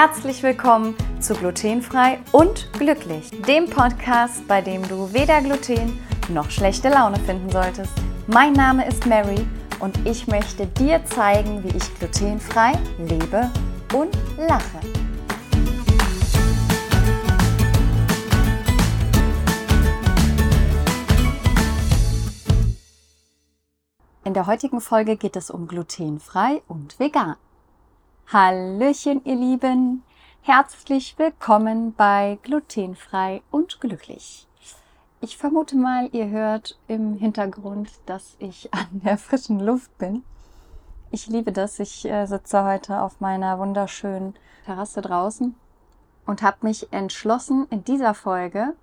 Herzlich willkommen zu Glutenfrei und Glücklich, dem Podcast, bei dem du weder Gluten noch schlechte Laune finden solltest. Mein Name ist Mary und ich möchte dir zeigen, wie ich glutenfrei lebe und lache. In der heutigen Folge geht es um glutenfrei und vegan. Hallöchen, ihr Lieben! Herzlich willkommen bei Glutenfrei und Glücklich. Ich vermute mal, ihr hört im Hintergrund, dass ich an der frischen Luft bin. Ich liebe das. Ich äh, sitze heute auf meiner wunderschönen Terrasse draußen und habe mich entschlossen, in dieser Folge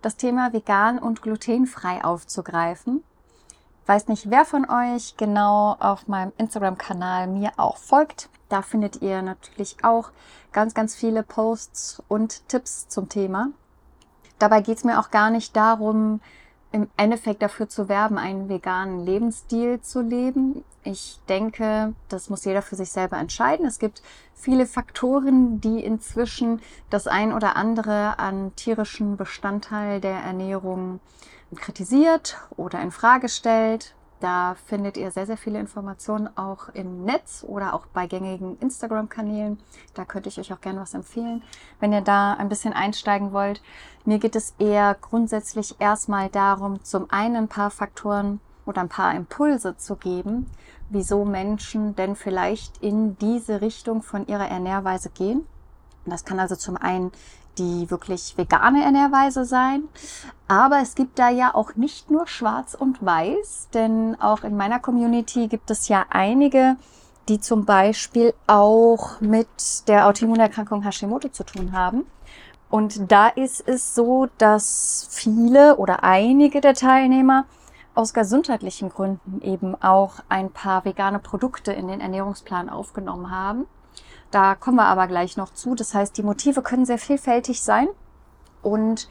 das Thema vegan und glutenfrei aufzugreifen weiß nicht, wer von euch genau auf meinem Instagram-Kanal mir auch folgt. Da findet ihr natürlich auch ganz, ganz viele Posts und Tipps zum Thema. Dabei geht es mir auch gar nicht darum, im Endeffekt dafür zu werben, einen veganen Lebensstil zu leben. Ich denke, das muss jeder für sich selber entscheiden. Es gibt viele Faktoren, die inzwischen das ein oder andere an tierischen Bestandteil der Ernährung kritisiert oder in Frage stellt. Da findet ihr sehr, sehr viele Informationen auch im Netz oder auch bei gängigen Instagram-Kanälen. Da könnte ich euch auch gerne was empfehlen, wenn ihr da ein bisschen einsteigen wollt. Mir geht es eher grundsätzlich erstmal darum, zum einen ein paar Faktoren oder ein paar Impulse zu geben, wieso Menschen denn vielleicht in diese Richtung von ihrer Ernährweise gehen. Das kann also zum einen die wirklich vegane Ernährweise sein. Aber es gibt da ja auch nicht nur schwarz und weiß, denn auch in meiner Community gibt es ja einige, die zum Beispiel auch mit der Autoimmunerkrankung Hashimoto zu tun haben. Und da ist es so, dass viele oder einige der Teilnehmer aus gesundheitlichen Gründen eben auch ein paar vegane Produkte in den Ernährungsplan aufgenommen haben. Da kommen wir aber gleich noch zu. Das heißt, die Motive können sehr vielfältig sein. Und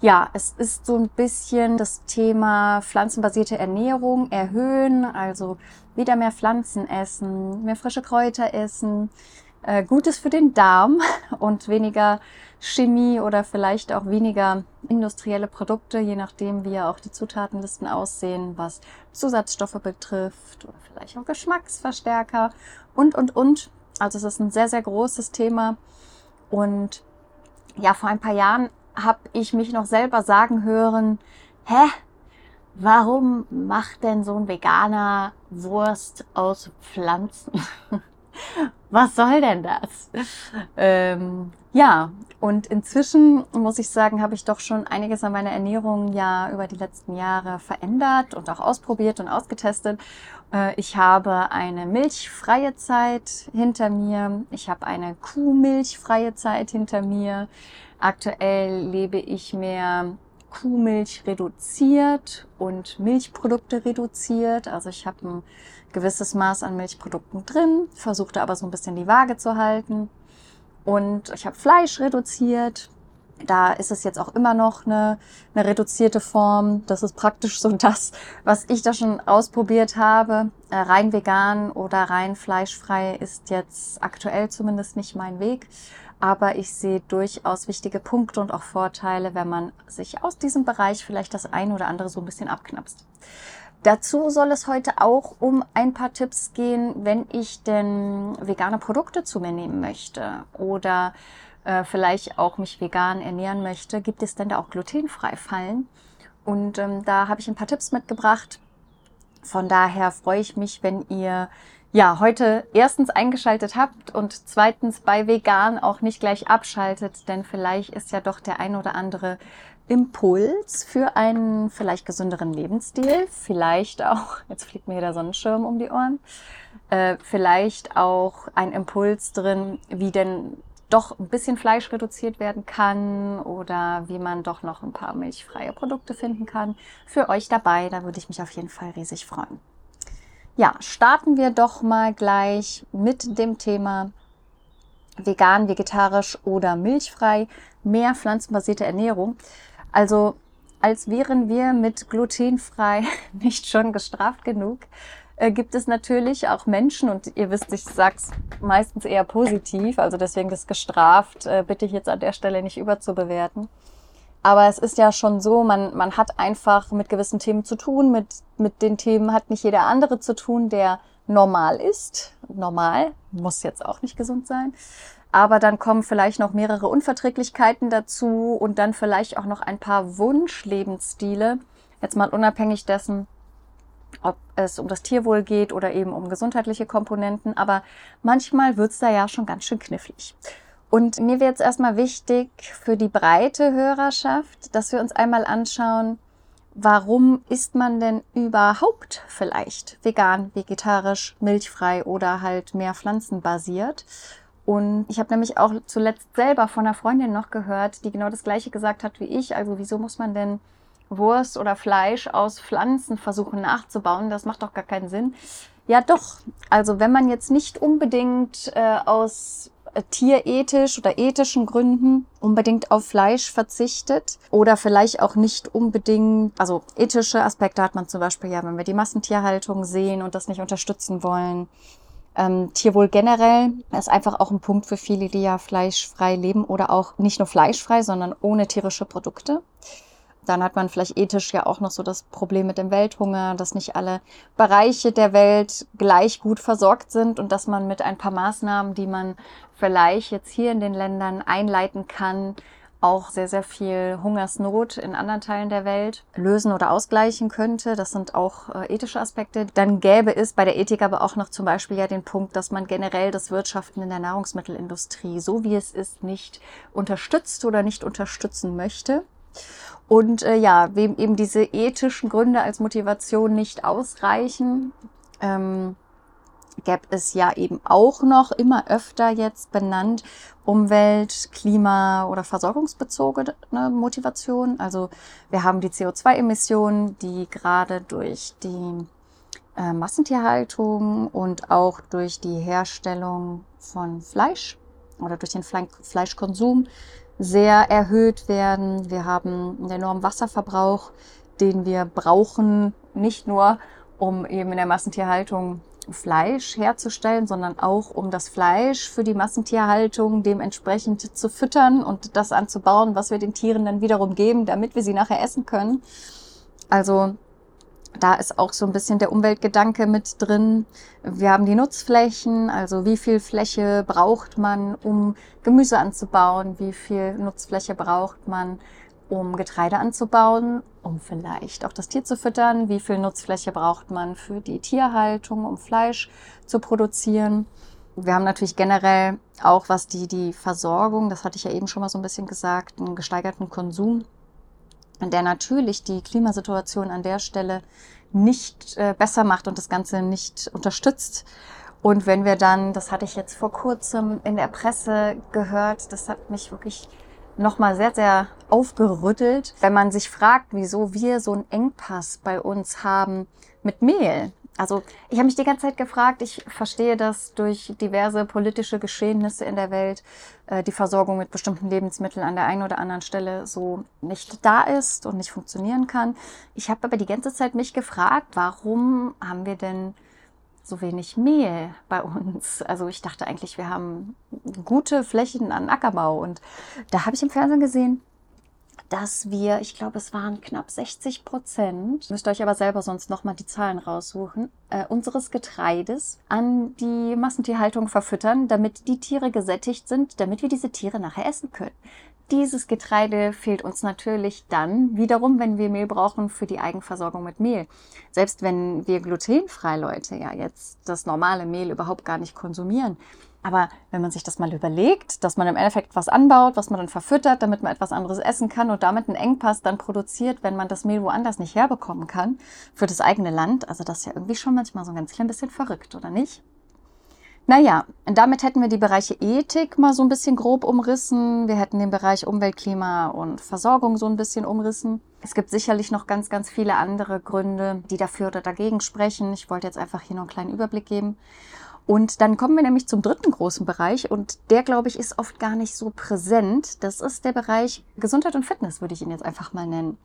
ja, es ist so ein bisschen das Thema pflanzenbasierte Ernährung erhöhen, also wieder mehr Pflanzen essen, mehr frische Kräuter essen, äh, Gutes für den Darm und weniger Chemie oder vielleicht auch weniger industrielle Produkte, je nachdem, wie ja auch die Zutatenlisten aussehen, was Zusatzstoffe betrifft oder vielleicht auch Geschmacksverstärker und, und, und. Also es ist ein sehr, sehr großes Thema. Und ja, vor ein paar Jahren habe ich mich noch selber sagen hören, hä, warum macht denn so ein Veganer Wurst aus Pflanzen? Was soll denn das? Ähm, ja, und inzwischen muss ich sagen, habe ich doch schon einiges an meiner Ernährung ja über die letzten Jahre verändert und auch ausprobiert und ausgetestet. Äh, ich habe eine milchfreie Zeit hinter mir. Ich habe eine Kuhmilchfreie Zeit hinter mir. Aktuell lebe ich mehr Kuhmilch reduziert und Milchprodukte reduziert. Also ich habe ein gewisses Maß an Milchprodukten drin, versuchte aber so ein bisschen die Waage zu halten. Und ich habe Fleisch reduziert, da ist es jetzt auch immer noch eine, eine reduzierte Form. Das ist praktisch so das, was ich da schon ausprobiert habe. Äh, rein vegan oder rein fleischfrei ist jetzt aktuell zumindest nicht mein Weg. Aber ich sehe durchaus wichtige Punkte und auch Vorteile, wenn man sich aus diesem Bereich vielleicht das eine oder andere so ein bisschen abknapst. Dazu soll es heute auch um ein paar Tipps gehen, wenn ich denn vegane Produkte zu mir nehmen möchte oder äh, vielleicht auch mich vegan ernähren möchte, gibt es denn da auch glutenfrei Fallen? Und ähm, da habe ich ein paar Tipps mitgebracht. Von daher freue ich mich, wenn ihr ja heute erstens eingeschaltet habt und zweitens bei vegan auch nicht gleich abschaltet, denn vielleicht ist ja doch der ein oder andere Impuls für einen vielleicht gesünderen Lebensstil, vielleicht auch, jetzt fliegt mir hier der Sonnenschirm um die Ohren, äh, vielleicht auch ein Impuls drin, wie denn doch ein bisschen Fleisch reduziert werden kann oder wie man doch noch ein paar milchfreie Produkte finden kann. Für euch dabei, da würde ich mich auf jeden Fall riesig freuen. Ja, starten wir doch mal gleich mit dem Thema vegan, vegetarisch oder milchfrei, mehr pflanzenbasierte Ernährung. Also als wären wir mit glutenfrei nicht schon gestraft genug, äh, gibt es natürlich auch Menschen, und ihr wisst, ich sag's meistens eher positiv, also deswegen das gestraft, äh, bitte ich jetzt an der Stelle nicht überzubewerten. Aber es ist ja schon so, man, man hat einfach mit gewissen Themen zu tun, mit, mit den Themen hat nicht jeder andere zu tun, der normal ist. Normal, muss jetzt auch nicht gesund sein. Aber dann kommen vielleicht noch mehrere Unverträglichkeiten dazu und dann vielleicht auch noch ein paar Wunschlebensstile. Jetzt mal unabhängig dessen, ob es um das Tierwohl geht oder eben um gesundheitliche Komponenten. Aber manchmal wird's da ja schon ganz schön knifflig. Und mir wäre jetzt erstmal wichtig für die breite Hörerschaft, dass wir uns einmal anschauen, warum isst man denn überhaupt vielleicht vegan, vegetarisch, milchfrei oder halt mehr pflanzenbasiert? Und ich habe nämlich auch zuletzt selber von einer Freundin noch gehört, die genau das gleiche gesagt hat wie ich. Also wieso muss man denn Wurst oder Fleisch aus Pflanzen versuchen nachzubauen? Das macht doch gar keinen Sinn. Ja, doch. Also wenn man jetzt nicht unbedingt äh, aus äh, tierethisch oder ethischen Gründen unbedingt auf Fleisch verzichtet oder vielleicht auch nicht unbedingt, also ethische Aspekte hat man zum Beispiel ja, wenn wir die Massentierhaltung sehen und das nicht unterstützen wollen. Ähm, Tierwohl generell ist einfach auch ein Punkt für viele, die ja fleischfrei leben oder auch nicht nur fleischfrei, sondern ohne tierische Produkte. Dann hat man vielleicht ethisch ja auch noch so das Problem mit dem Welthunger, dass nicht alle Bereiche der Welt gleich gut versorgt sind und dass man mit ein paar Maßnahmen, die man vielleicht jetzt hier in den Ländern einleiten kann, auch sehr, sehr viel Hungersnot in anderen Teilen der Welt lösen oder ausgleichen könnte. Das sind auch äh, ethische Aspekte. Dann gäbe es bei der Ethik aber auch noch zum Beispiel ja den Punkt, dass man generell das Wirtschaften in der Nahrungsmittelindustrie, so wie es ist, nicht unterstützt oder nicht unterstützen möchte. Und äh, ja, wem eben diese ethischen Gründe als Motivation nicht ausreichen, ähm, gäbe es ja eben auch noch immer öfter jetzt benannt Umwelt, Klima oder versorgungsbezogene Motivation. Also wir haben die CO2-Emissionen, die gerade durch die äh, Massentierhaltung und auch durch die Herstellung von Fleisch oder durch den Fle Fleischkonsum sehr erhöht werden. Wir haben einen enormen Wasserverbrauch, den wir brauchen, nicht nur um eben in der Massentierhaltung Fleisch herzustellen, sondern auch um das Fleisch für die Massentierhaltung dementsprechend zu füttern und das anzubauen, was wir den Tieren dann wiederum geben, damit wir sie nachher essen können. Also da ist auch so ein bisschen der Umweltgedanke mit drin. Wir haben die Nutzflächen, also wie viel Fläche braucht man, um Gemüse anzubauen, wie viel Nutzfläche braucht man, um Getreide anzubauen, um vielleicht auch das Tier zu füttern, wie viel Nutzfläche braucht man für die Tierhaltung, um Fleisch zu produzieren. Wir haben natürlich generell auch, was die, die Versorgung, das hatte ich ja eben schon mal so ein bisschen gesagt, einen gesteigerten Konsum der natürlich die Klimasituation an der Stelle nicht äh, besser macht und das Ganze nicht unterstützt. Und wenn wir dann, das hatte ich jetzt vor kurzem in der Presse gehört, das hat mich wirklich nochmal sehr, sehr aufgerüttelt, wenn man sich fragt, wieso wir so einen Engpass bei uns haben mit Mehl. Also ich habe mich die ganze Zeit gefragt, ich verstehe, dass durch diverse politische Geschehnisse in der Welt äh, die Versorgung mit bestimmten Lebensmitteln an der einen oder anderen Stelle so nicht da ist und nicht funktionieren kann. Ich habe aber die ganze Zeit mich gefragt, warum haben wir denn so wenig Mehl bei uns? Also ich dachte eigentlich, wir haben gute Flächen an Ackerbau und da habe ich im Fernsehen gesehen, dass wir, ich glaube, es waren knapp 60 Prozent, müsst ihr euch aber selber sonst nochmal die Zahlen raussuchen, äh, unseres Getreides an die Massentierhaltung verfüttern, damit die Tiere gesättigt sind, damit wir diese Tiere nachher essen können. Dieses Getreide fehlt uns natürlich dann wiederum, wenn wir Mehl brauchen für die Eigenversorgung mit Mehl. Selbst wenn wir glutenfrei Leute ja jetzt das normale Mehl überhaupt gar nicht konsumieren, aber wenn man sich das mal überlegt, dass man im Endeffekt was anbaut, was man dann verfüttert, damit man etwas anderes essen kann und damit einen Engpass dann produziert, wenn man das Mehl woanders nicht herbekommen kann, für das eigene Land, also das ist ja irgendwie schon manchmal so ein ganz klein bisschen verrückt, oder nicht? Naja, damit hätten wir die Bereiche Ethik mal so ein bisschen grob umrissen. Wir hätten den Bereich Umwelt, Klima und Versorgung so ein bisschen umrissen. Es gibt sicherlich noch ganz, ganz viele andere Gründe, die dafür oder dagegen sprechen. Ich wollte jetzt einfach hier noch einen kleinen Überblick geben. Und dann kommen wir nämlich zum dritten großen Bereich und der, glaube ich, ist oft gar nicht so präsent. Das ist der Bereich Gesundheit und Fitness, würde ich ihn jetzt einfach mal nennen.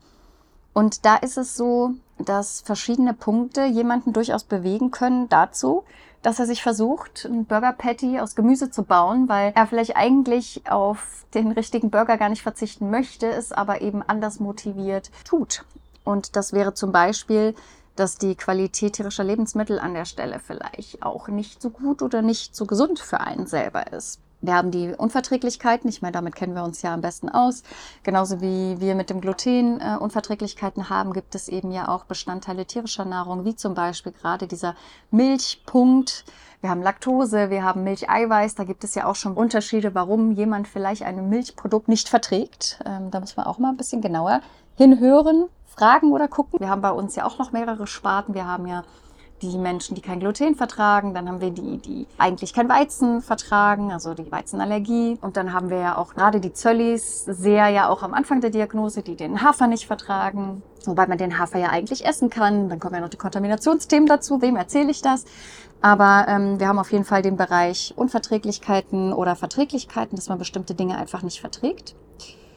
Und da ist es so, dass verschiedene Punkte jemanden durchaus bewegen können dazu, dass er sich versucht, ein Burger Patty aus Gemüse zu bauen, weil er vielleicht eigentlich auf den richtigen Burger gar nicht verzichten möchte, es aber eben anders motiviert tut. Und das wäre zum Beispiel, dass die Qualität tierischer Lebensmittel an der Stelle vielleicht auch nicht so gut oder nicht so gesund für einen selber ist. Wir haben die Unverträglichkeiten, ich meine, damit kennen wir uns ja am besten aus. Genauso wie wir mit dem Gluten äh, Unverträglichkeiten haben, gibt es eben ja auch Bestandteile tierischer Nahrung, wie zum Beispiel gerade dieser Milchpunkt. Wir haben Laktose, wir haben Milcheiweiß, da gibt es ja auch schon Unterschiede, warum jemand vielleicht ein Milchprodukt nicht verträgt. Ähm, da muss man auch mal ein bisschen genauer hinhören, fragen oder gucken. Wir haben bei uns ja auch noch mehrere Sparten. Wir haben ja die Menschen, die kein Gluten vertragen. Dann haben wir die, die eigentlich kein Weizen vertragen, also die Weizenallergie. Und dann haben wir ja auch gerade die Zöllis, sehr ja auch am Anfang der Diagnose, die den Hafer nicht vertragen. Wobei man den Hafer ja eigentlich essen kann. Dann kommen ja noch die Kontaminationsthemen dazu. Wem erzähle ich das? Aber ähm, wir haben auf jeden Fall den Bereich Unverträglichkeiten oder Verträglichkeiten, dass man bestimmte Dinge einfach nicht verträgt.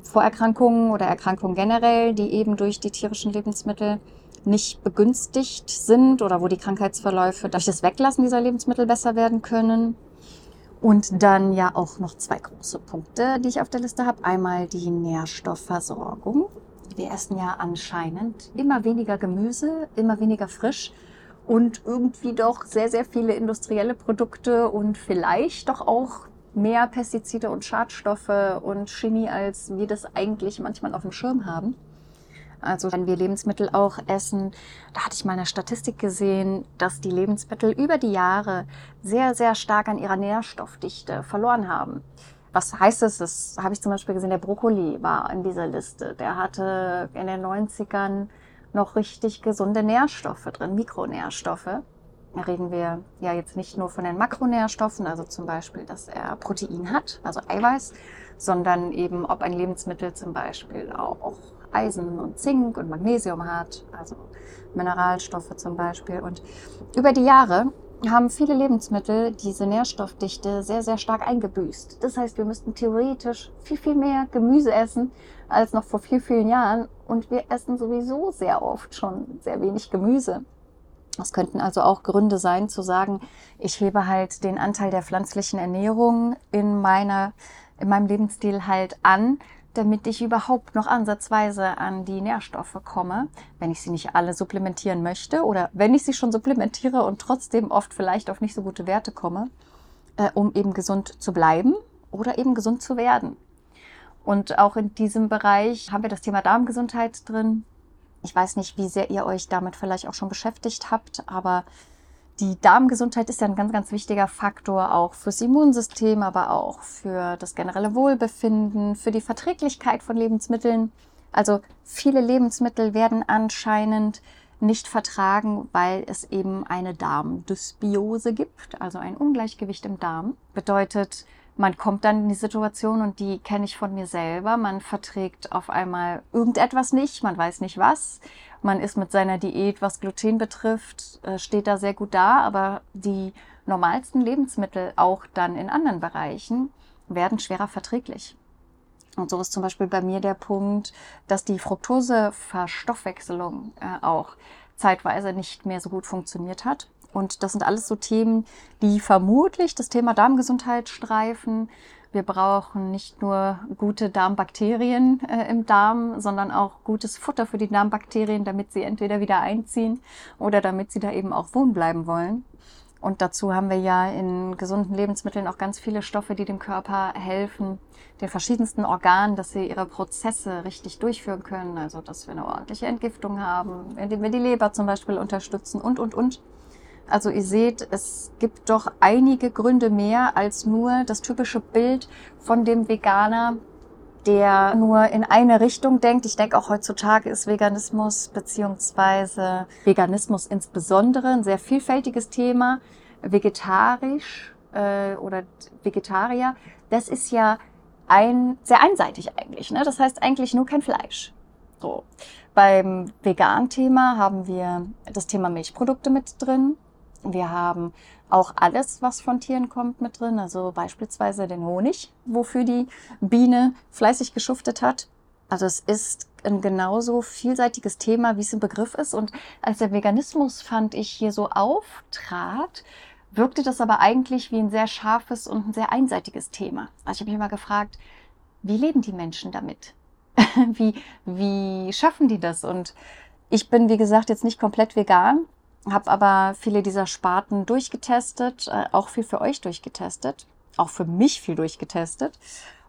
Vorerkrankungen oder Erkrankungen generell, die eben durch die tierischen Lebensmittel nicht begünstigt sind oder wo die Krankheitsverläufe durch das Weglassen dieser Lebensmittel besser werden können. Und dann ja auch noch zwei große Punkte, die ich auf der Liste habe. Einmal die Nährstoffversorgung. Wir essen ja anscheinend immer weniger Gemüse, immer weniger frisch und irgendwie doch sehr, sehr viele industrielle Produkte und vielleicht doch auch mehr Pestizide und Schadstoffe und Chemie, als wir das eigentlich manchmal auf dem Schirm haben. Also wenn wir Lebensmittel auch essen, da hatte ich mal eine Statistik gesehen, dass die Lebensmittel über die Jahre sehr, sehr stark an ihrer Nährstoffdichte verloren haben. Was heißt das? Das habe ich zum Beispiel gesehen, der Brokkoli war in dieser Liste. Der hatte in den 90ern noch richtig gesunde Nährstoffe drin, Mikronährstoffe. Da reden wir ja jetzt nicht nur von den Makronährstoffen, also zum Beispiel, dass er Protein hat, also Eiweiß, sondern eben, ob ein Lebensmittel zum Beispiel auch Eisen und Zink und Magnesium hat, also Mineralstoffe zum Beispiel. Und über die Jahre haben viele Lebensmittel diese Nährstoffdichte sehr, sehr stark eingebüßt. Das heißt, wir müssten theoretisch viel, viel mehr Gemüse essen als noch vor vielen, vielen Jahren. Und wir essen sowieso sehr oft schon sehr wenig Gemüse. Das könnten also auch Gründe sein, zu sagen, ich hebe halt den Anteil der pflanzlichen Ernährung in meiner, in meinem Lebensstil halt an, damit ich überhaupt noch ansatzweise an die Nährstoffe komme, wenn ich sie nicht alle supplementieren möchte oder wenn ich sie schon supplementiere und trotzdem oft vielleicht auf nicht so gute Werte komme, äh, um eben gesund zu bleiben oder eben gesund zu werden. Und auch in diesem Bereich haben wir das Thema Darmgesundheit drin. Ich weiß nicht, wie sehr ihr euch damit vielleicht auch schon beschäftigt habt, aber die Darmgesundheit ist ja ein ganz, ganz wichtiger Faktor auch fürs Immunsystem, aber auch für das generelle Wohlbefinden, für die Verträglichkeit von Lebensmitteln. Also viele Lebensmittel werden anscheinend nicht vertragen, weil es eben eine Darmdysbiose gibt, also ein Ungleichgewicht im Darm. Bedeutet, man kommt dann in die Situation und die kenne ich von mir selber. Man verträgt auf einmal irgendetwas nicht, man weiß nicht was. Man ist mit seiner Diät, was Gluten betrifft, äh, steht da sehr gut da, aber die normalsten Lebensmittel auch dann in anderen Bereichen werden schwerer verträglich. Und so ist zum Beispiel bei mir der Punkt, dass die Fructoseverstoffwechselung äh, auch zeitweise nicht mehr so gut funktioniert hat. Und das sind alles so Themen, die vermutlich das Thema Darmgesundheit streifen. Wir brauchen nicht nur gute Darmbakterien äh, im Darm, sondern auch gutes Futter für die Darmbakterien, damit sie entweder wieder einziehen oder damit sie da eben auch wohnen bleiben wollen. Und dazu haben wir ja in gesunden Lebensmitteln auch ganz viele Stoffe, die dem Körper helfen, den verschiedensten Organen, dass sie ihre Prozesse richtig durchführen können. Also, dass wir eine ordentliche Entgiftung haben, indem wir die Leber zum Beispiel unterstützen und, und, und. Also ihr seht, es gibt doch einige Gründe mehr als nur das typische Bild von dem Veganer, der nur in eine Richtung denkt. Ich denke auch heutzutage ist Veganismus beziehungsweise Veganismus insbesondere ein sehr vielfältiges Thema. Vegetarisch äh, oder Vegetarier, das ist ja ein sehr einseitig eigentlich. Ne? Das heißt eigentlich nur kein Fleisch. So. Beim Vegan-Thema haben wir das Thema Milchprodukte mit drin. Wir haben auch alles, was von Tieren kommt, mit drin. Also beispielsweise den Honig, wofür die Biene fleißig geschuftet hat. Also es ist ein genauso vielseitiges Thema, wie es im Begriff ist. Und als der Veganismus, fand ich, hier so auftrat, wirkte das aber eigentlich wie ein sehr scharfes und ein sehr einseitiges Thema. Also ich habe mich immer gefragt, wie leben die Menschen damit? wie, wie schaffen die das? Und ich bin, wie gesagt, jetzt nicht komplett vegan, habe aber viele dieser Sparten durchgetestet, äh, auch viel für euch durchgetestet, auch für mich viel durchgetestet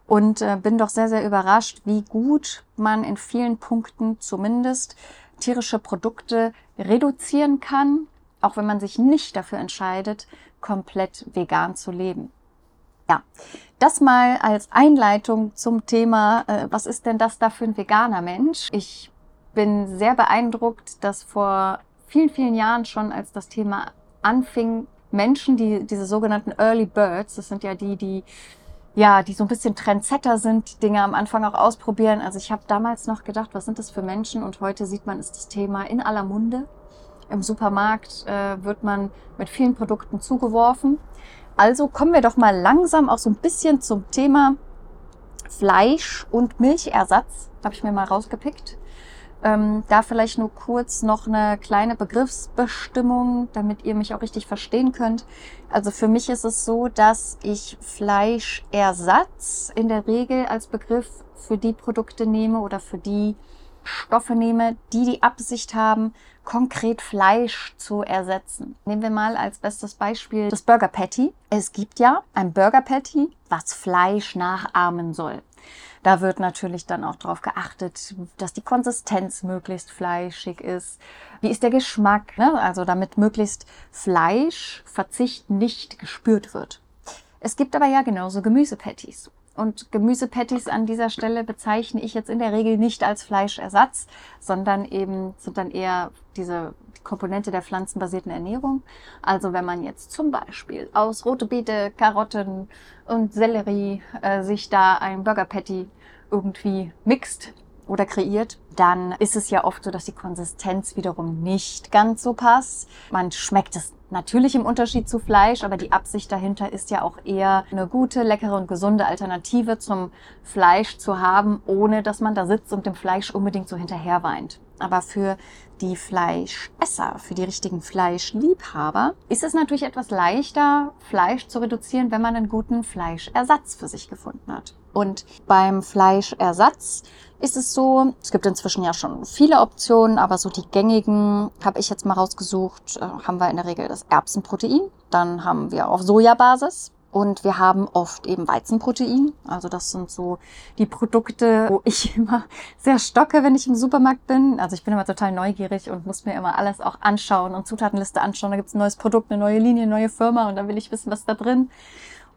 und äh, bin doch sehr, sehr überrascht, wie gut man in vielen Punkten zumindest tierische Produkte reduzieren kann, auch wenn man sich nicht dafür entscheidet, komplett vegan zu leben. Ja, das mal als Einleitung zum Thema, äh, was ist denn das da für ein veganer Mensch? Ich bin sehr beeindruckt, dass vor vielen, vielen Jahren schon, als das Thema anfing, Menschen, die diese sogenannten Early Birds, das sind ja die, die ja, die so ein bisschen Trendsetter sind, Dinge am Anfang auch ausprobieren. Also ich habe damals noch gedacht, was sind das für Menschen? Und heute sieht man, ist das Thema in aller Munde. Im Supermarkt äh, wird man mit vielen Produkten zugeworfen. Also kommen wir doch mal langsam auch so ein bisschen zum Thema Fleisch und Milchersatz. Habe ich mir mal rausgepickt. Ähm, da vielleicht nur kurz noch eine kleine Begriffsbestimmung, damit ihr mich auch richtig verstehen könnt. Also für mich ist es so, dass ich Fleischersatz in der Regel als Begriff für die Produkte nehme oder für die Stoffe nehme, die die Absicht haben, konkret Fleisch zu ersetzen. Nehmen wir mal als bestes Beispiel das Burger Patty. Es gibt ja ein Burger Patty, was Fleisch nachahmen soll. Da wird natürlich dann auch darauf geachtet, dass die Konsistenz möglichst fleischig ist. Wie ist der Geschmack? Ne? Also damit möglichst Fleischverzicht nicht gespürt wird. Es gibt aber ja genauso Gemüsepatties. Und Gemüsepatties an dieser Stelle bezeichne ich jetzt in der Regel nicht als Fleischersatz, sondern eben sind dann eher diese Komponente der pflanzenbasierten Ernährung. Also wenn man jetzt zum Beispiel aus rote Beete, Karotten und Sellerie äh, sich da ein Burger Patty irgendwie mixt oder kreiert, dann ist es ja oft so, dass die Konsistenz wiederum nicht ganz so passt. Man schmeckt es natürlich im Unterschied zu Fleisch, aber die Absicht dahinter ist ja auch eher eine gute, leckere und gesunde Alternative zum Fleisch zu haben, ohne dass man da sitzt und dem Fleisch unbedingt so hinterher weint. Aber für die Fleischesser, für die richtigen Fleischliebhaber, ist es natürlich etwas leichter, Fleisch zu reduzieren, wenn man einen guten Fleischersatz für sich gefunden hat. Und beim Fleischersatz ist es so, es gibt inzwischen ja schon viele Optionen, aber so die gängigen habe ich jetzt mal rausgesucht, äh, haben wir in der Regel das Erbsenprotein, dann haben wir auf Sojabasis, und wir haben oft eben Weizenprotein. Also das sind so die Produkte, wo ich immer sehr stocke, wenn ich im Supermarkt bin. Also ich bin immer total neugierig und muss mir immer alles auch anschauen und Zutatenliste anschauen. Da gibt es ein neues Produkt, eine neue Linie, eine neue Firma und dann will ich wissen, was da drin.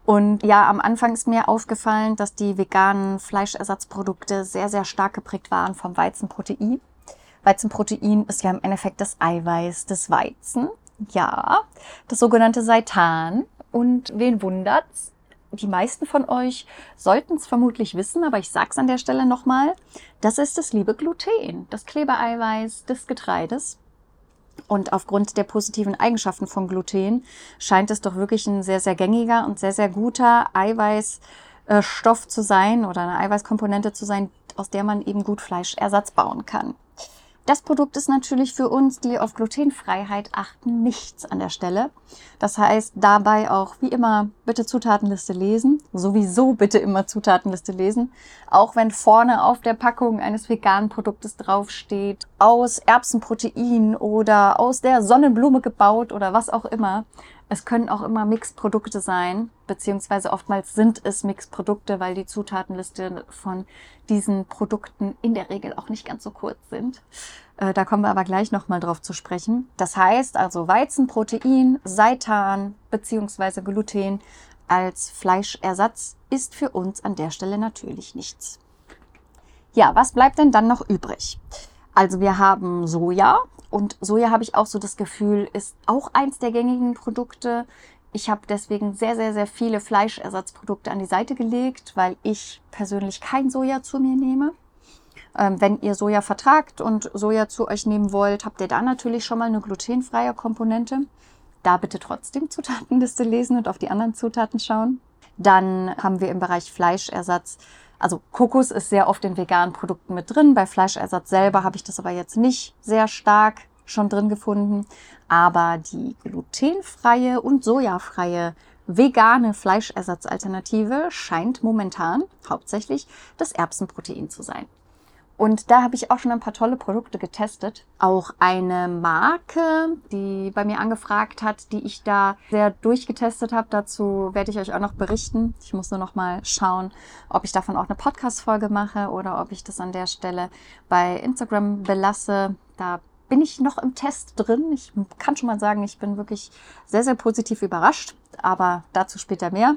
Und ja, am Anfang ist mir aufgefallen, dass die veganen Fleischersatzprodukte sehr, sehr stark geprägt waren vom Weizenprotein. Weizenprotein ist ja im Endeffekt das Eiweiß des Weizen. Ja, das sogenannte Seitan. Und wen wundert's? Die meisten von euch sollten es vermutlich wissen, aber ich sag's an der Stelle nochmal. Das ist das liebe Gluten, das Klebereiweiß des Getreides. Und aufgrund der positiven Eigenschaften von Gluten scheint es doch wirklich ein sehr, sehr gängiger und sehr, sehr guter Eiweißstoff zu sein oder eine Eiweißkomponente zu sein, aus der man eben gut Fleischersatz bauen kann. Das Produkt ist natürlich für uns, die auf Glutenfreiheit achten, nichts an der Stelle. Das heißt, dabei auch wie immer bitte Zutatenliste lesen. Sowieso bitte immer Zutatenliste lesen. Auch wenn vorne auf der Packung eines veganen Produktes draufsteht, aus Erbsenprotein oder aus der Sonnenblume gebaut oder was auch immer. Es können auch immer Mixprodukte sein, beziehungsweise oftmals sind es Mixprodukte, weil die Zutatenliste von diesen Produkten in der Regel auch nicht ganz so kurz sind. Äh, da kommen wir aber gleich nochmal drauf zu sprechen. Das heißt also Weizenprotein, Seitan beziehungsweise Gluten als Fleischersatz ist für uns an der Stelle natürlich nichts. Ja, was bleibt denn dann noch übrig? Also wir haben Soja und Soja habe ich auch so das Gefühl, ist auch eins der gängigen Produkte. Ich habe deswegen sehr, sehr, sehr viele Fleischersatzprodukte an die Seite gelegt, weil ich persönlich kein Soja zu mir nehme. Ähm, wenn ihr Soja vertragt und Soja zu euch nehmen wollt, habt ihr da natürlich schon mal eine glutenfreie Komponente. Da bitte trotzdem Zutatenliste lesen und auf die anderen Zutaten schauen. Dann haben wir im Bereich Fleischersatz Also Kokos ist sehr oft in veganen Produkten mit drin. Bei Fleischersatz selber habe ich das aber jetzt nicht sehr stark schon drin gefunden. Aber die glutenfreie und sojafreie vegane Fleischersatzalternative scheint momentan hauptsächlich das Erbsenprotein zu sein. Und da habe ich auch schon ein paar tolle Produkte getestet. Auch eine Marke, die bei mir angefragt hat, die ich da sehr durchgetestet habe. Dazu werde ich euch auch noch berichten. Ich muss nur noch mal schauen, ob ich davon auch eine Podcast-Folge mache oder ob ich das an der Stelle bei Instagram belasse. Da bin ich noch im Test drin. Ich kann schon mal sagen, ich bin wirklich sehr, sehr positiv überrascht. Aber dazu später mehr.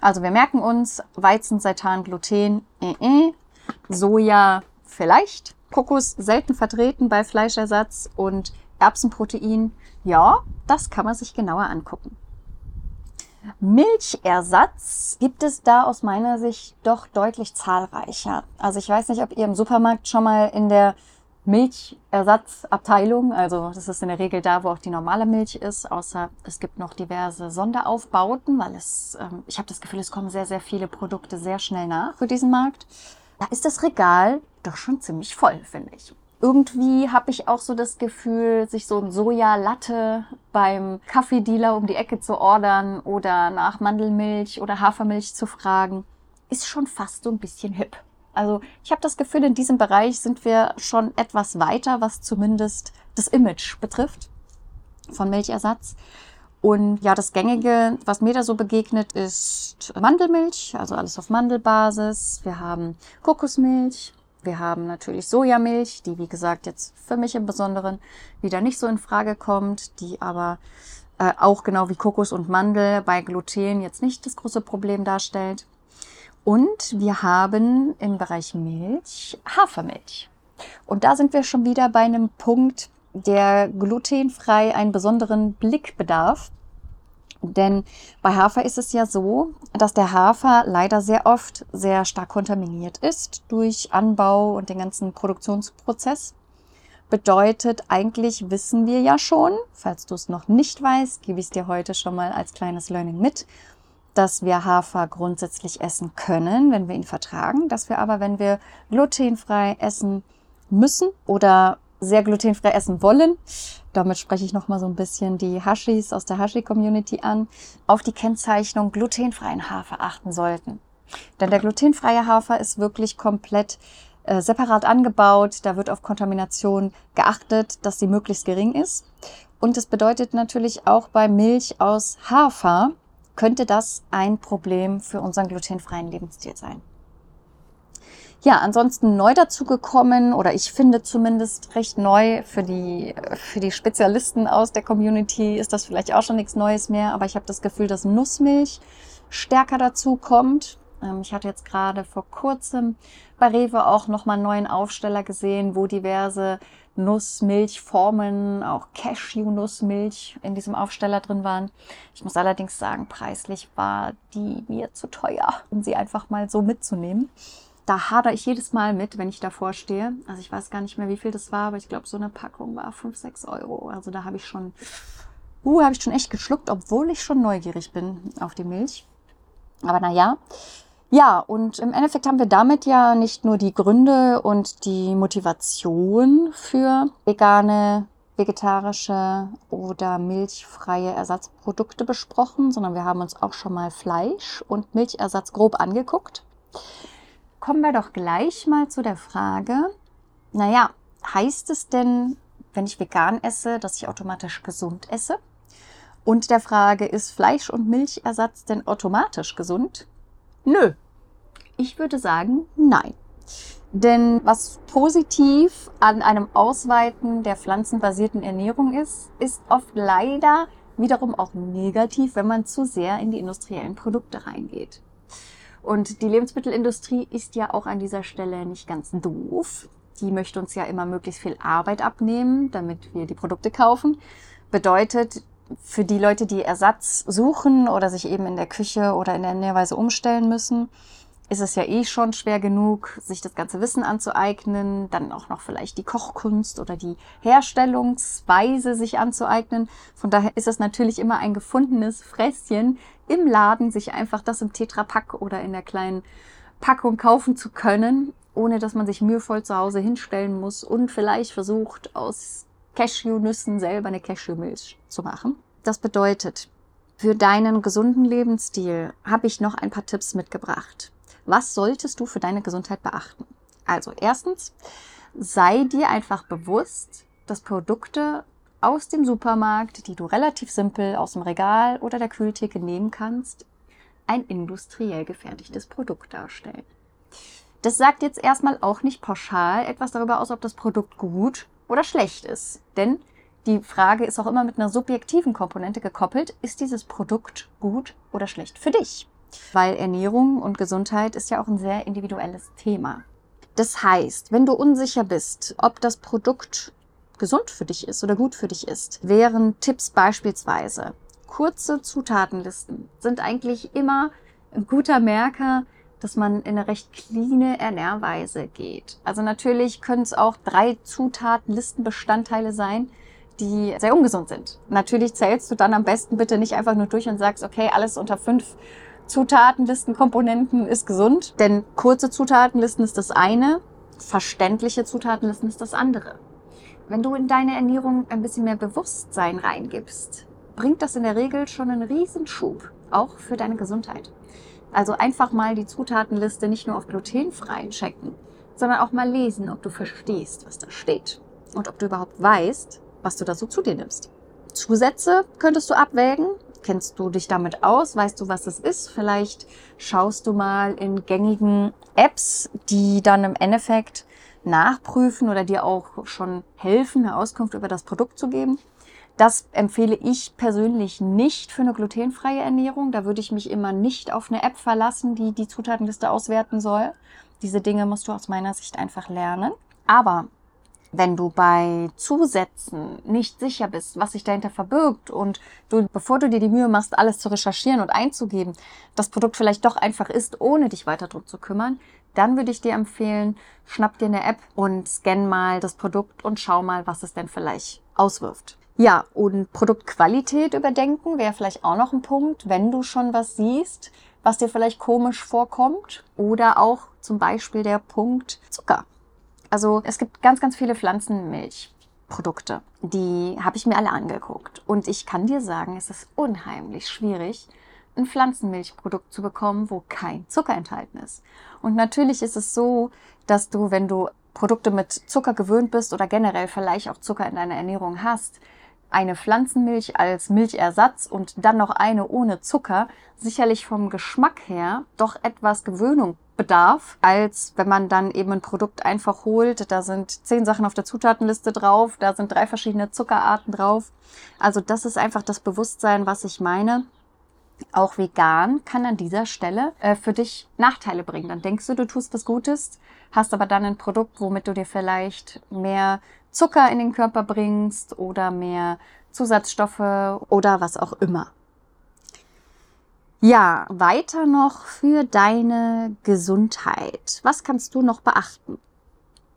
Also wir merken uns Weizen, Seitan, Gluten, äh, äh, Soja, vielleicht. Kokos selten vertreten bei Fleischersatz und Erbsenprotein, ja, das kann man sich genauer angucken. Milchersatz gibt es da aus meiner Sicht doch deutlich zahlreicher. Also ich weiß nicht, ob ihr im Supermarkt schon mal in der Milchersatzabteilung, also das ist in der Regel da, wo auch die normale Milch ist, außer es gibt noch diverse Sonderaufbauten, weil es, ähm, ich habe das Gefühl, es kommen sehr, sehr viele Produkte sehr schnell nach für diesen Markt. Da ist das Regal doch schon ziemlich voll, finde ich. Irgendwie habe ich auch so das Gefühl, sich so ein Sojalatte beim Kaffeedealer um die Ecke zu ordern oder nach Mandelmilch oder Hafermilch zu fragen, ist schon fast so ein bisschen hip. Also ich habe das Gefühl, in diesem Bereich sind wir schon etwas weiter, was zumindest das Image betrifft von Milchersatz. Und ja, das Gängige, was mir da so begegnet, ist Mandelmilch, also alles auf Mandelbasis. Wir haben Kokosmilch, wir haben natürlich Sojamilch, die wie gesagt jetzt für mich im Besonderen wieder nicht so in Frage kommt, die aber äh, auch genau wie Kokos und Mandel bei Gluten jetzt nicht das große Problem darstellt. Und wir haben im Bereich Milch Hafermilch. Und da sind wir schon wieder bei einem Punkt, der glutenfrei einen besonderen Blick bedarf. Denn bei Hafer ist es ja so, dass der Hafer leider sehr oft sehr stark kontaminiert ist durch Anbau und den ganzen Produktionsprozess. Bedeutet, eigentlich wissen wir ja schon, falls du es noch nicht weißt, gebe ich es dir heute schon mal als kleines Learning mit, dass wir Hafer grundsätzlich essen können, wenn wir ihn vertragen, dass wir aber, wenn wir glutenfrei essen müssen oder sehr glutenfrei essen wollen, damit spreche ich nochmal so ein bisschen die Hashis aus der Hashi-Community an, auf die Kennzeichnung glutenfreien Hafer achten sollten. Denn der glutenfreie Hafer ist wirklich komplett äh, separat angebaut. Da wird auf Kontamination geachtet, dass sie möglichst gering ist. Und es bedeutet natürlich auch bei Milch aus Hafer könnte das ein Problem für unseren glutenfreien Lebensstil sein. Ja, ansonsten neu dazugekommen oder ich finde zumindest recht neu für die, für die Spezialisten aus der Community ist das vielleicht auch schon nichts Neues mehr, aber ich habe das Gefühl, dass Nussmilch stärker dazu kommt. Ähm, ich hatte jetzt gerade vor kurzem bei Rewe auch nochmal einen neuen Aufsteller gesehen, wo diverse Nussmilchformen, auch Cashew-Nussmilch in diesem Aufsteller drin waren. Ich muss allerdings sagen, preislich war die mir zu teuer, um sie einfach mal so mitzunehmen da hadere ich jedes Mal mit, wenn ich davor stehe. Also ich weiß gar nicht mehr, wie viel das war, aber ich glaube, so eine Packung war 5, 6 Euro. Also da habe ich schon, uh, habe ich schon echt geschluckt, obwohl ich schon neugierig bin auf die Milch. Aber naja. Ja, und im Endeffekt haben wir damit ja nicht nur die Gründe und die Motivation für vegane, vegetarische oder milchfreie Ersatzprodukte besprochen, sondern wir haben uns auch schon mal Fleisch und Milchersatz grob angeguckt kommen wir doch gleich mal zu der Frage, naja, heißt es denn, wenn ich vegan esse, dass ich automatisch gesund esse? Und der Frage, ist Fleisch- und Milchersatz denn automatisch gesund? Nö. Ich würde sagen, nein. Denn was positiv an einem Ausweiten der pflanzenbasierten Ernährung ist, ist oft leider wiederum auch negativ, wenn man zu sehr in die industriellen Produkte reingeht. Und die Lebensmittelindustrie ist ja auch an dieser Stelle nicht ganz doof. Die möchte uns ja immer möglichst viel Arbeit abnehmen, damit wir die Produkte kaufen. Bedeutet, für die Leute, die Ersatz suchen oder sich eben in der Küche oder in der Ernährweise umstellen müssen, ist es ja eh schon schwer genug, sich das ganze Wissen anzueignen, dann auch noch vielleicht die Kochkunst oder die Herstellungsweise sich anzueignen. Von daher ist es natürlich immer ein gefundenes Fräschen, im Laden sich einfach das im Tetrapack oder in der kleinen Packung kaufen zu können, ohne dass man sich mühevoll zu Hause hinstellen muss und vielleicht versucht, aus Cashewnüssen selber eine Cashewmilch zu machen. Das bedeutet, für deinen gesunden Lebensstil habe ich noch ein paar Tipps mitgebracht. Was solltest du für deine Gesundheit beachten? Also erstens, sei dir einfach bewusst, dass Produkte aus dem Supermarkt, die du relativ simpel aus dem Regal oder der Kühltheke nehmen kannst, ein industriell gefertigtes Produkt darstellen. Das sagt jetzt erstmal auch nicht pauschal etwas darüber aus, ob das Produkt gut oder schlecht ist. Denn die Frage ist auch immer mit einer subjektiven Komponente gekoppelt. Ist dieses Produkt gut oder schlecht für dich? Weil Ernährung und Gesundheit ist ja auch ein sehr individuelles Thema. Das heißt, wenn du unsicher bist, ob das Produkt gesund für dich ist oder gut für dich ist, wären Tipps beispielsweise kurze Zutatenlisten sind eigentlich immer ein guter Merker, dass man in eine recht cleane Ernährweise geht. Also natürlich können es auch drei Zutatenlistenbestandteile sein, die sehr ungesund sind. Natürlich zählst du dann am besten bitte nicht einfach nur durch und sagst, okay, alles unter fünf Zutatenlistenkomponenten ist gesund. Denn kurze Zutatenlisten ist das eine, verständliche Zutatenlisten ist das andere. Wenn du in deine Ernährung ein bisschen mehr Bewusstsein reingibst, bringt das in der Regel schon einen Riesenschub, auch für deine Gesundheit. Also einfach mal die Zutatenliste nicht nur auf glutenfrei checken, sondern auch mal lesen, ob du verstehst, was da steht und ob du überhaupt weißt, was du da so zu dir nimmst. Zusätze könntest du abwägen. Kennst du dich damit aus? Weißt du, was es ist? Vielleicht schaust du mal in gängigen Apps, die dann im Endeffekt nachprüfen oder dir auch schon helfen, eine Auskunft über das Produkt zu geben. Das empfehle ich persönlich nicht für eine glutenfreie Ernährung. Da würde ich mich immer nicht auf eine App verlassen, die die Zutatenliste auswerten soll. Diese Dinge musst du aus meiner Sicht einfach lernen. Aber wenn du bei Zusätzen nicht sicher bist, was sich dahinter verbirgt und du, bevor du dir die Mühe machst, alles zu recherchieren und einzugeben, das Produkt vielleicht doch einfach ist, ohne dich weiter drum zu kümmern, dann würde ich dir empfehlen, schnapp dir eine App und scan mal das Produkt und schau mal, was es denn vielleicht auswirft. Ja, und Produktqualität überdenken wäre vielleicht auch noch ein Punkt, wenn du schon was siehst, was dir vielleicht komisch vorkommt. Oder auch zum Beispiel der Punkt Zucker. Also es gibt ganz, ganz viele Pflanzenmilchprodukte. Die habe ich mir alle angeguckt. Und ich kann dir sagen, es ist unheimlich schwierig, ein Pflanzenmilchprodukt zu bekommen, wo kein Zucker enthalten ist. Und natürlich ist es so, dass du, wenn du Produkte mit Zucker gewöhnt bist oder generell vielleicht auch Zucker in deiner Ernährung hast, eine Pflanzenmilch als Milchersatz und dann noch eine ohne Zucker sicherlich vom Geschmack her doch etwas Gewöhnung bedarf, als wenn man dann eben ein Produkt einfach holt. Da sind zehn Sachen auf der Zutatenliste drauf, da sind drei verschiedene Zuckerarten drauf. Also das ist einfach das Bewusstsein, was ich meine. Auch vegan kann an dieser Stelle äh, für dich Nachteile bringen. Dann denkst du, du tust was Gutes, hast aber dann ein Produkt, womit du dir vielleicht mehr Zucker in den Körper bringst oder mehr Zusatzstoffe oder was auch immer. Ja, weiter noch für deine Gesundheit. Was kannst du noch beachten?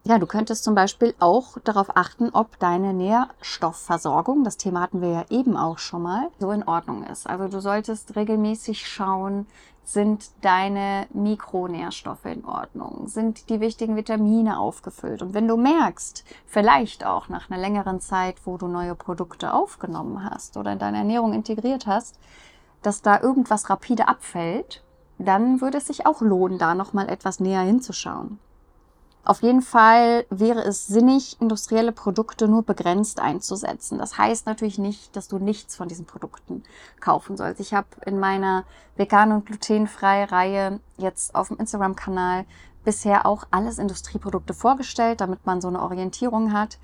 Ja, du könntest zum Beispiel auch darauf achten, ob deine Nährstoffversorgung, das Thema hatten wir ja eben auch schon mal, so in Ordnung ist. Also du solltest regelmäßig schauen, sind deine Mikronährstoffe in Ordnung? Sind die wichtigen Vitamine aufgefüllt? Und wenn du merkst, vielleicht auch nach einer längeren Zeit, wo du neue Produkte aufgenommen hast oder in deine Ernährung integriert hast, dass da irgendwas rapide abfällt, dann würde es sich auch lohnen, da nochmal etwas näher hinzuschauen. Auf jeden Fall wäre es sinnig, industrielle Produkte nur begrenzt einzusetzen. Das heißt natürlich nicht, dass du nichts von diesen Produkten kaufen sollst. Ich habe in meiner vegan und glutenfreie Reihe jetzt auf dem Instagram-Kanal bisher auch alles Industrieprodukte vorgestellt, damit man so eine Orientierung hat.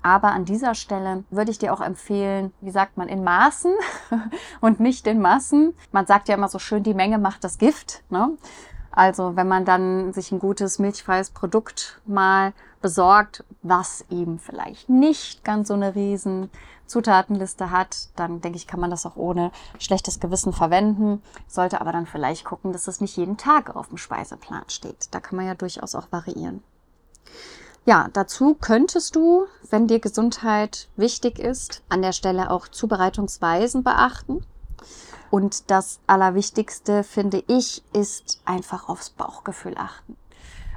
Aber an dieser Stelle würde ich dir auch empfehlen, wie sagt man, in Maßen und nicht in Massen. Man sagt ja immer so schön, die Menge macht das Gift. Ne? Also wenn man dann sich ein gutes milchfreies Produkt mal besorgt, was eben vielleicht nicht ganz so eine riesen Zutatenliste hat, dann denke ich, kann man das auch ohne schlechtes Gewissen verwenden. Sollte aber dann vielleicht gucken, dass es nicht jeden Tag auf dem Speiseplan steht. Da kann man ja durchaus auch variieren. Ja, dazu könntest du, wenn dir Gesundheit wichtig ist, an der Stelle auch Zubereitungsweisen beachten. Und das Allerwichtigste, finde ich, ist einfach aufs Bauchgefühl achten.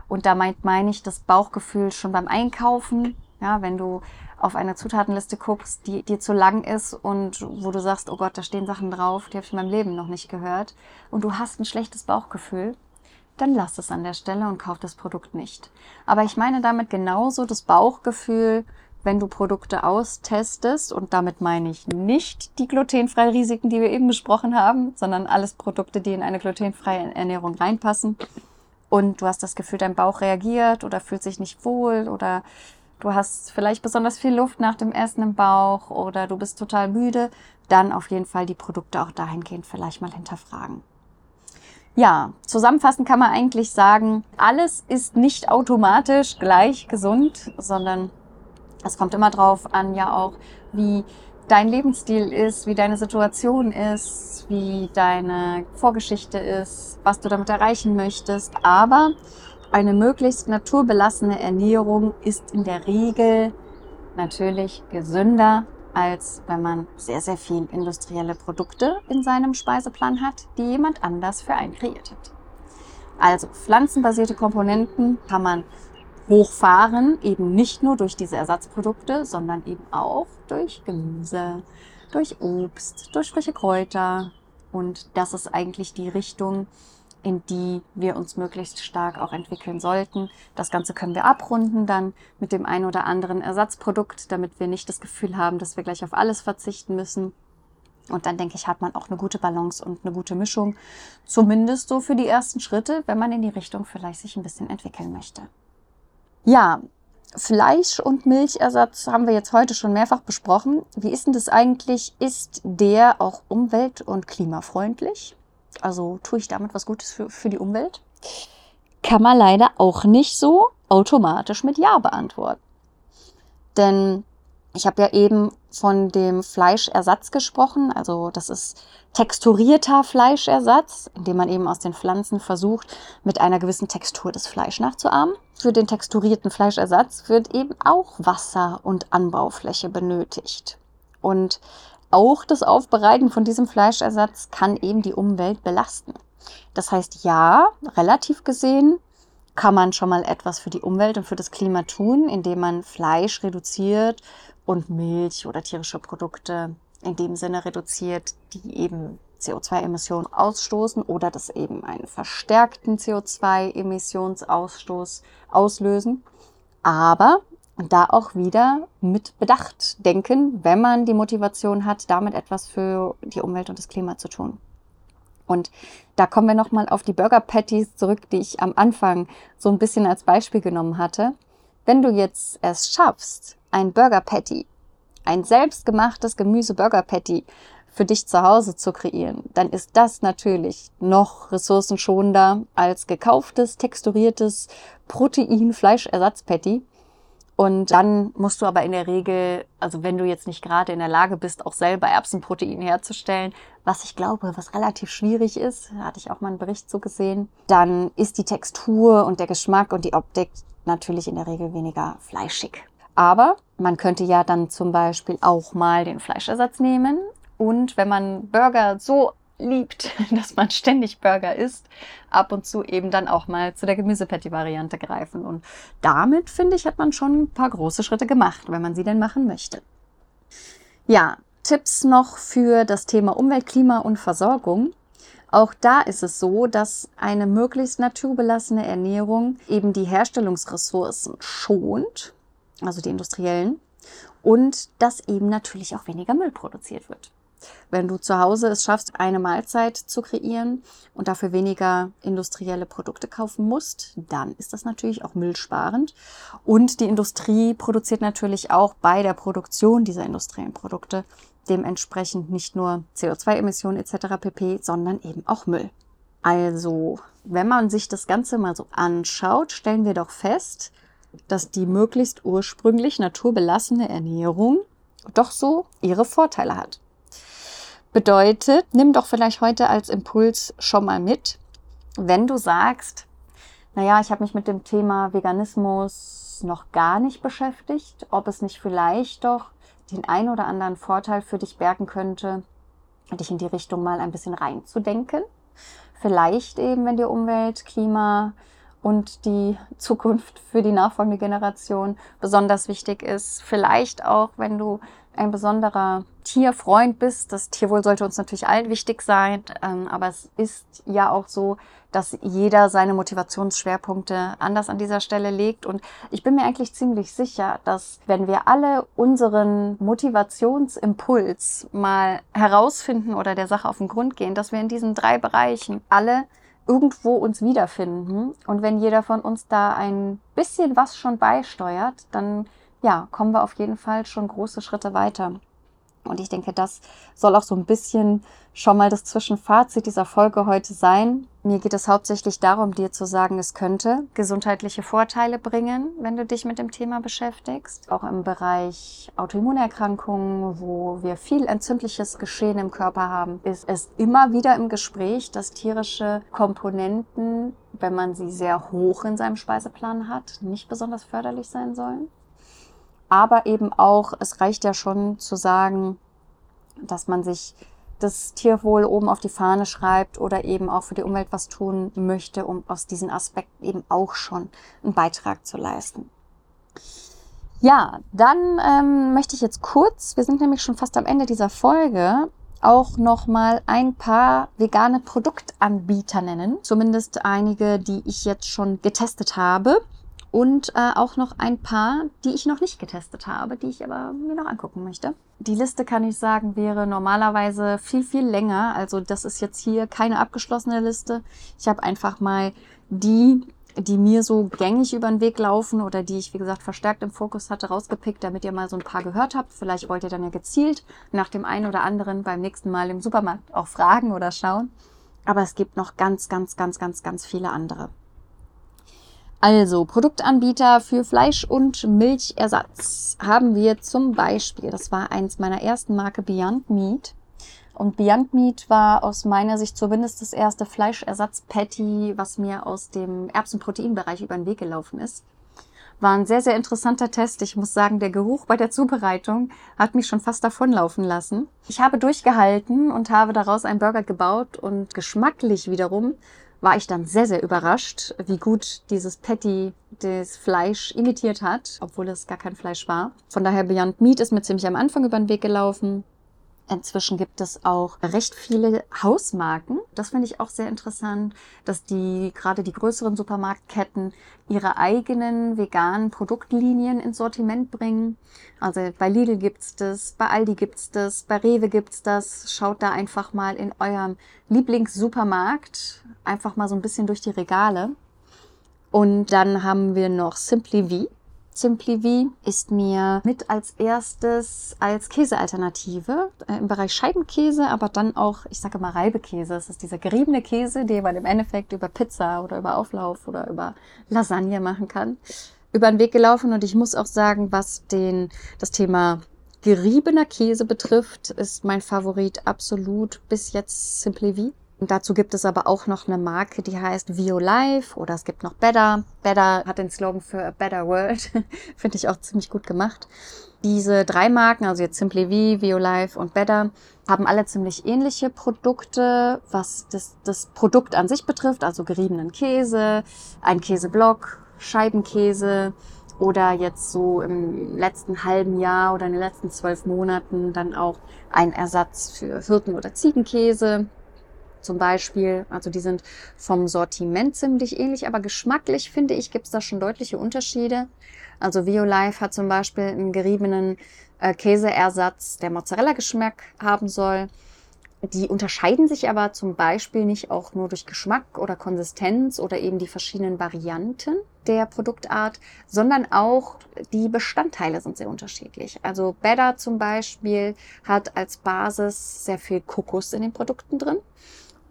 Und da meint, meine ich das Bauchgefühl schon beim Einkaufen. Ja, wenn du auf eine Zutatenliste guckst, die dir zu lang ist und wo du sagst, oh Gott, da stehen Sachen drauf, die habe ich in meinem Leben noch nicht gehört und du hast ein schlechtes Bauchgefühl, dann lass es an der Stelle und kauf das Produkt nicht. Aber ich meine damit genauso das Bauchgefühl, wenn du Produkte austestest, und damit meine ich nicht die glutenfreien Risiken, die wir eben besprochen haben, sondern alles Produkte, die in eine glutenfreie Ernährung reinpassen. Und du hast das Gefühl, dein Bauch reagiert oder fühlt sich nicht wohl oder du hast vielleicht besonders viel Luft nach dem Essen im Bauch oder du bist total müde, dann auf jeden Fall die Produkte auch dahingehend vielleicht mal hinterfragen. Ja, zusammenfassend kann man eigentlich sagen, alles ist nicht automatisch gleich gesund, sondern es kommt immer drauf an, ja auch, wie dein Lebensstil ist, wie deine Situation ist, wie deine Vorgeschichte ist, was du damit erreichen möchtest. Aber eine möglichst naturbelassene Ernährung ist in der Regel natürlich gesünder, als wenn man sehr, sehr viel industrielle Produkte in seinem Speiseplan hat, die jemand anders für einen kreiert hat. Also pflanzenbasierte Komponenten kann man hochfahren, eben nicht nur durch diese Ersatzprodukte, sondern eben auch durch Gemüse, durch Obst, durch frische Kräuter. Und das ist eigentlich die Richtung, in die wir uns möglichst stark auch entwickeln sollten. Das Ganze können wir abrunden dann mit dem ein oder anderen Ersatzprodukt, damit wir nicht das Gefühl haben, dass wir gleich auf alles verzichten müssen. Und dann denke ich, hat man auch eine gute Balance und eine gute Mischung. Zumindest so für die ersten Schritte, wenn man in die Richtung vielleicht sich ein bisschen entwickeln möchte. Ja, Fleisch- und Milchersatz haben wir jetzt heute schon mehrfach besprochen. Wie ist denn das eigentlich? Ist der auch umwelt- und klimafreundlich? Also tue ich damit was Gutes für, für die Umwelt? Kann man leider auch nicht so automatisch mit Ja beantworten. Denn ich habe ja eben von dem Fleischersatz gesprochen. Also das ist texturierter Fleischersatz, indem man eben aus den Pflanzen versucht, mit einer gewissen Textur das Fleisch nachzuahmen. Für den texturierten Fleischersatz wird eben auch Wasser und Anbaufläche benötigt. Und auch das Aufbereiten von diesem Fleischersatz kann eben die Umwelt belasten. Das heißt, ja, relativ gesehen kann man schon mal etwas für die Umwelt und für das Klima tun, indem man Fleisch reduziert und Milch oder tierische Produkte in dem Sinne reduziert, die eben CO2-Emissionen ausstoßen oder das eben einen verstärkten CO2-Emissionsausstoß auslösen. Aber da auch wieder mit Bedacht denken, wenn man die Motivation hat, damit etwas für die Umwelt und das Klima zu tun. Und da kommen wir nochmal auf die Burger Patties zurück, die ich am Anfang so ein bisschen als Beispiel genommen hatte. Wenn du jetzt es schaffst, ein Burger Patty, ein selbstgemachtes Gemüse Burger Patty für dich zu Hause zu kreieren, dann ist das natürlich noch ressourcenschonender als gekauftes, texturiertes Protein-Fleischersatz-Patty. Und dann musst du aber in der Regel, also wenn du jetzt nicht gerade in der Lage bist, auch selber Erbsenprotein herzustellen, was ich glaube, was relativ schwierig ist, hatte ich auch mal einen Bericht so gesehen, dann ist die Textur und der Geschmack und die Optik natürlich in der Regel weniger fleischig. Aber man könnte ja dann zum Beispiel auch mal den Fleischersatz nehmen und wenn man Burger so liebt, dass man ständig Burger isst, ab und zu eben dann auch mal zu der Gemüsepatty-Variante greifen. Und damit, finde ich, hat man schon ein paar große Schritte gemacht, wenn man sie denn machen möchte. Ja, Tipps noch für das Thema Umwelt, Klima und Versorgung. Auch da ist es so, dass eine möglichst naturbelassene Ernährung eben die Herstellungsressourcen schont, also die industriellen, und dass eben natürlich auch weniger Müll produziert wird. Wenn du zu Hause es schaffst, eine Mahlzeit zu kreieren und dafür weniger industrielle Produkte kaufen musst, dann ist das natürlich auch müllsparend. Und die Industrie produziert natürlich auch bei der Produktion dieser industriellen Produkte dementsprechend nicht nur CO2-Emissionen etc. pp, sondern eben auch Müll. Also, wenn man sich das Ganze mal so anschaut, stellen wir doch fest, dass die möglichst ursprünglich naturbelassene Ernährung doch so ihre Vorteile hat. Bedeutet, nimm doch vielleicht heute als Impuls schon mal mit, wenn du sagst, naja, ich habe mich mit dem Thema Veganismus noch gar nicht beschäftigt, ob es nicht vielleicht doch den ein oder anderen Vorteil für dich bergen könnte, dich in die Richtung mal ein bisschen reinzudenken. Vielleicht eben, wenn dir Umwelt, Klima und die Zukunft für die nachfolgende Generation besonders wichtig ist. Vielleicht auch, wenn du ein besonderer Tierfreund bist. Das Tierwohl sollte uns natürlich allen wichtig sein, ähm, aber es ist ja auch so, dass jeder seine Motivationsschwerpunkte anders an dieser Stelle legt. Und ich bin mir eigentlich ziemlich sicher, dass wenn wir alle unseren Motivationsimpuls mal herausfinden oder der Sache auf den Grund gehen, dass wir in diesen drei Bereichen alle irgendwo uns wiederfinden. Und wenn jeder von uns da ein bisschen was schon beisteuert, dann ja, kommen wir auf jeden Fall schon große Schritte weiter. Und ich denke, das soll auch so ein bisschen schon mal das Zwischenfazit dieser Folge heute sein. Mir geht es hauptsächlich darum, dir zu sagen, es könnte gesundheitliche Vorteile bringen, wenn du dich mit dem Thema beschäftigst. Auch im Bereich Autoimmunerkrankungen, wo wir viel entzündliches Geschehen im Körper haben, ist es immer wieder im Gespräch, dass tierische Komponenten, wenn man sie sehr hoch in seinem Speiseplan hat, nicht besonders förderlich sein sollen aber eben auch, es reicht ja schon zu sagen, dass man sich das Tierwohl oben auf die Fahne schreibt oder eben auch für die Umwelt was tun möchte, um aus diesen Aspekten eben auch schon einen Beitrag zu leisten. Ja, dann ähm, möchte ich jetzt kurz, wir sind nämlich schon fast am Ende dieser Folge, auch noch mal ein paar vegane Produktanbieter nennen, zumindest einige, die ich jetzt schon getestet habe und äh, auch noch ein paar, die ich noch nicht getestet habe, die ich aber mir noch angucken möchte. Die Liste kann ich sagen, wäre normalerweise viel, viel länger. Also das ist jetzt hier keine abgeschlossene Liste. Ich habe einfach mal die, die mir so gängig über den Weg laufen oder die ich, wie gesagt, verstärkt im Fokus hatte, rausgepickt, damit ihr mal so ein paar gehört habt. Vielleicht wollt ihr dann ja gezielt nach dem einen oder anderen beim nächsten Mal im Supermarkt auch fragen oder schauen. Aber es gibt noch ganz, ganz, ganz, ganz, ganz viele andere. Also, Produktanbieter für Fleisch- und Milchersatz haben wir zum Beispiel, das war eins meiner ersten Marke Beyond Meat. Und Beyond Meat war aus meiner Sicht zumindest das erste Fleischersatz-Patty, was mir aus dem Erbsenproteinbereich über den Weg gelaufen ist. War ein sehr, sehr interessanter Test. Ich muss sagen, der Geruch bei der Zubereitung hat mich schon fast davonlaufen lassen. Ich habe durchgehalten und habe daraus einen Burger gebaut und geschmacklich wiederum war ich dann sehr, sehr überrascht, wie gut dieses Patty das Fleisch imitiert hat, obwohl es gar kein Fleisch war. Von daher Beyond Meat ist mir ziemlich am Anfang über den Weg gelaufen. Inzwischen gibt es auch recht viele Hausmarken. Das finde ich auch sehr interessant, dass die, gerade die größeren Supermarktketten, ihre eigenen veganen Produktlinien ins Sortiment bringen. Also bei Lidl gibt's das, bei Aldi gibt's das, bei Rewe gibt's das. Schaut da einfach mal in eurem Lieblingssupermarkt einfach mal so ein bisschen durch die Regale. Und dann haben wir noch Simply V. Simply V ist mir mit als erstes als Käsealternative äh, im Bereich Scheibenkäse, aber dann auch, ich sage mal Reibekäse. Das ist dieser geriebene Käse, den man im Endeffekt über Pizza oder über Auflauf oder über Lasagne machen kann. Über den Weg gelaufen und ich muss auch sagen, was den, das Thema geriebener Käse betrifft, ist mein Favorit absolut bis jetzt Simply V. Und dazu gibt es aber auch noch eine Marke, die heißt Vio Life oder es gibt noch Better. Better hat den Slogan für A Better World. Finde ich auch ziemlich gut gemacht. Diese drei Marken, also jetzt Simply V, Vio Life und Better, haben alle ziemlich ähnliche Produkte, was das, das Produkt an sich betrifft, also geriebenen Käse, ein Käseblock, Scheibenkäse oder jetzt so im letzten halben Jahr oder in den letzten zwölf Monaten dann auch ein Ersatz für Hirten- oder Ziegenkäse zum Beispiel. Also die sind vom Sortiment ziemlich ähnlich, aber geschmacklich finde ich, gibt es da schon deutliche Unterschiede. Also Violife hat zum Beispiel einen geriebenen äh, Käseersatz, der Mozzarella-Geschmack haben soll. Die unterscheiden sich aber zum Beispiel nicht auch nur durch Geschmack oder Konsistenz oder eben die verschiedenen Varianten der Produktart, sondern auch die Bestandteile sind sehr unterschiedlich. Also Better zum Beispiel hat als Basis sehr viel Kokos in den Produkten drin.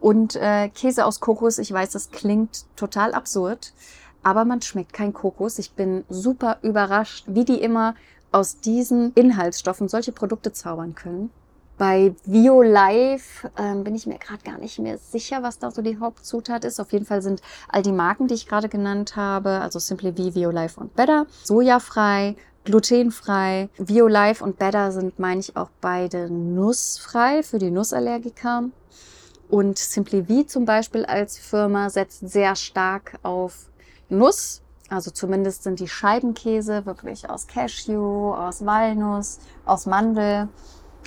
Und äh, Käse aus Kokos, ich weiß, das klingt total absurd, aber man schmeckt kein Kokos. Ich bin super überrascht, wie die immer aus diesen Inhaltsstoffen solche Produkte zaubern können. Bei VioLife ähm, bin ich mir gerade gar nicht mehr sicher, was da so die Hauptzutat ist. Auf jeden Fall sind all die Marken, die ich gerade genannt habe, also Simply V, VioLife und Better, sojafrei, glutenfrei. Violife und Better sind, meine ich, auch beide nussfrei für die Nussallergiker. Und Simply V zum Beispiel als Firma setzt sehr stark auf Nuss. Also zumindest sind die Scheibenkäse wirklich aus Cashew, aus Walnuss, aus Mandel.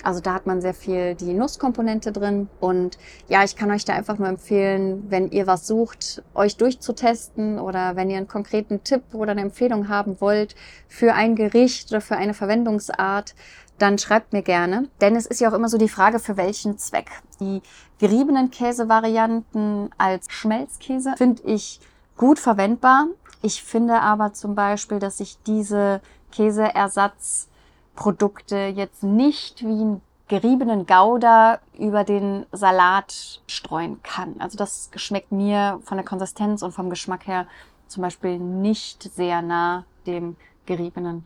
Also da hat man sehr viel die Nusskomponente drin. Und ja, ich kann euch da einfach nur empfehlen, wenn ihr was sucht, euch durchzutesten oder wenn ihr einen konkreten Tipp oder eine Empfehlung haben wollt für ein Gericht oder für eine Verwendungsart, dann schreibt mir gerne. Denn es ist ja auch immer so die Frage, für welchen Zweck. Die geriebenen Käsevarianten als Schmelzkäse finde ich gut verwendbar. Ich finde aber zum Beispiel, dass ich diese Käseersatz Produkte jetzt nicht wie einen geriebenen Gouda über den Salat streuen kann. Also das schmeckt mir von der Konsistenz und vom Geschmack her zum Beispiel nicht sehr nah dem geriebenen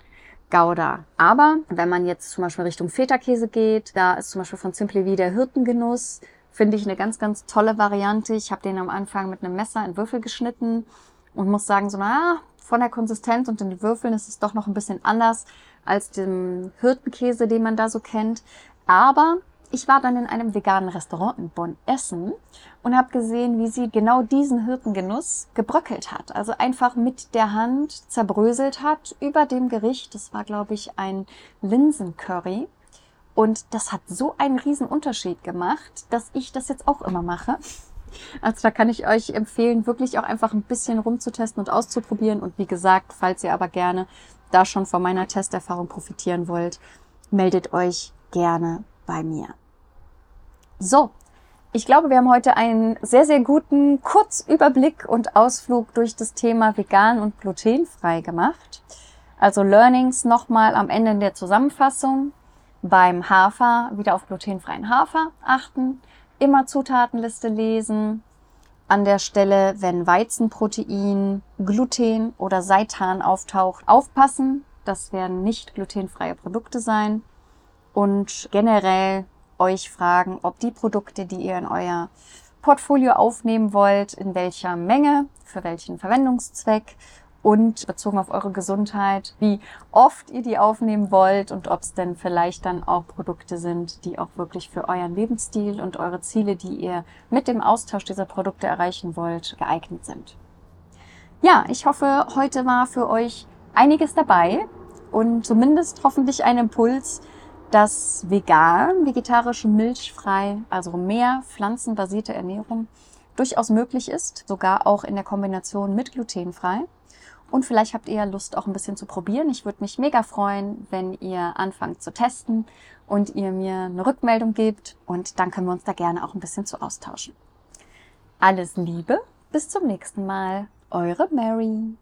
Gouda. Aber wenn man jetzt zum Beispiel Richtung Feta-Käse geht, da ist zum Beispiel von Simply wie der Hirtengenuss, finde ich eine ganz, ganz tolle Variante. Ich habe den am Anfang mit einem Messer in Würfel geschnitten und muss sagen, so na, von der Konsistenz und den Würfeln ist es doch noch ein bisschen anders als dem Hirtenkäse, den man da so kennt. Aber ich war dann in einem veganen Restaurant in Bonn essen und habe gesehen, wie sie genau diesen Hirtengenuss gebröckelt hat. Also einfach mit der Hand zerbröselt hat über dem Gericht. Das war, glaube ich, ein Linsencurry. Und das hat so einen riesen Unterschied gemacht, dass ich das jetzt auch immer mache. Also da kann ich euch empfehlen, wirklich auch einfach ein bisschen rumzutesten und auszuprobieren. Und wie gesagt, falls ihr aber gerne da schon von meiner Testerfahrung profitieren wollt, meldet euch gerne bei mir. So, ich glaube, wir haben heute einen sehr, sehr guten Kurzüberblick und Ausflug durch das Thema vegan und glutenfrei gemacht. Also Learnings nochmal am Ende in der Zusammenfassung. Beim Hafer wieder auf glutenfreien Hafer achten, immer Zutatenliste lesen, an der Stelle, wenn Weizenprotein, Gluten oder Seitan auftaucht, aufpassen. Das werden nicht glutenfreie Produkte sein. Und generell euch fragen, ob die Produkte, die ihr in euer Portfolio aufnehmen wollt, in welcher Menge, für welchen Verwendungszweck und bezogen auf eure Gesundheit, wie oft ihr die aufnehmen wollt und ob es denn vielleicht dann auch Produkte sind, die auch wirklich für euren Lebensstil und eure Ziele, die ihr mit dem Austausch dieser Produkte erreichen wollt, geeignet sind. Ja, ich hoffe, heute war für euch einiges dabei und zumindest hoffentlich ein Impuls, dass vegan, vegetarisch, milchfrei, also mehr pflanzenbasierte Ernährung durchaus möglich ist, sogar auch in der Kombination mit glutenfrei. Und vielleicht habt ihr ja Lust, auch ein bisschen zu probieren. Ich würde mich mega freuen, wenn ihr anfangt zu testen und ihr mir eine Rückmeldung gebt. Und dann können wir uns da gerne auch ein bisschen zu austauschen. Alles Liebe, bis zum nächsten Mal. Eure Mary.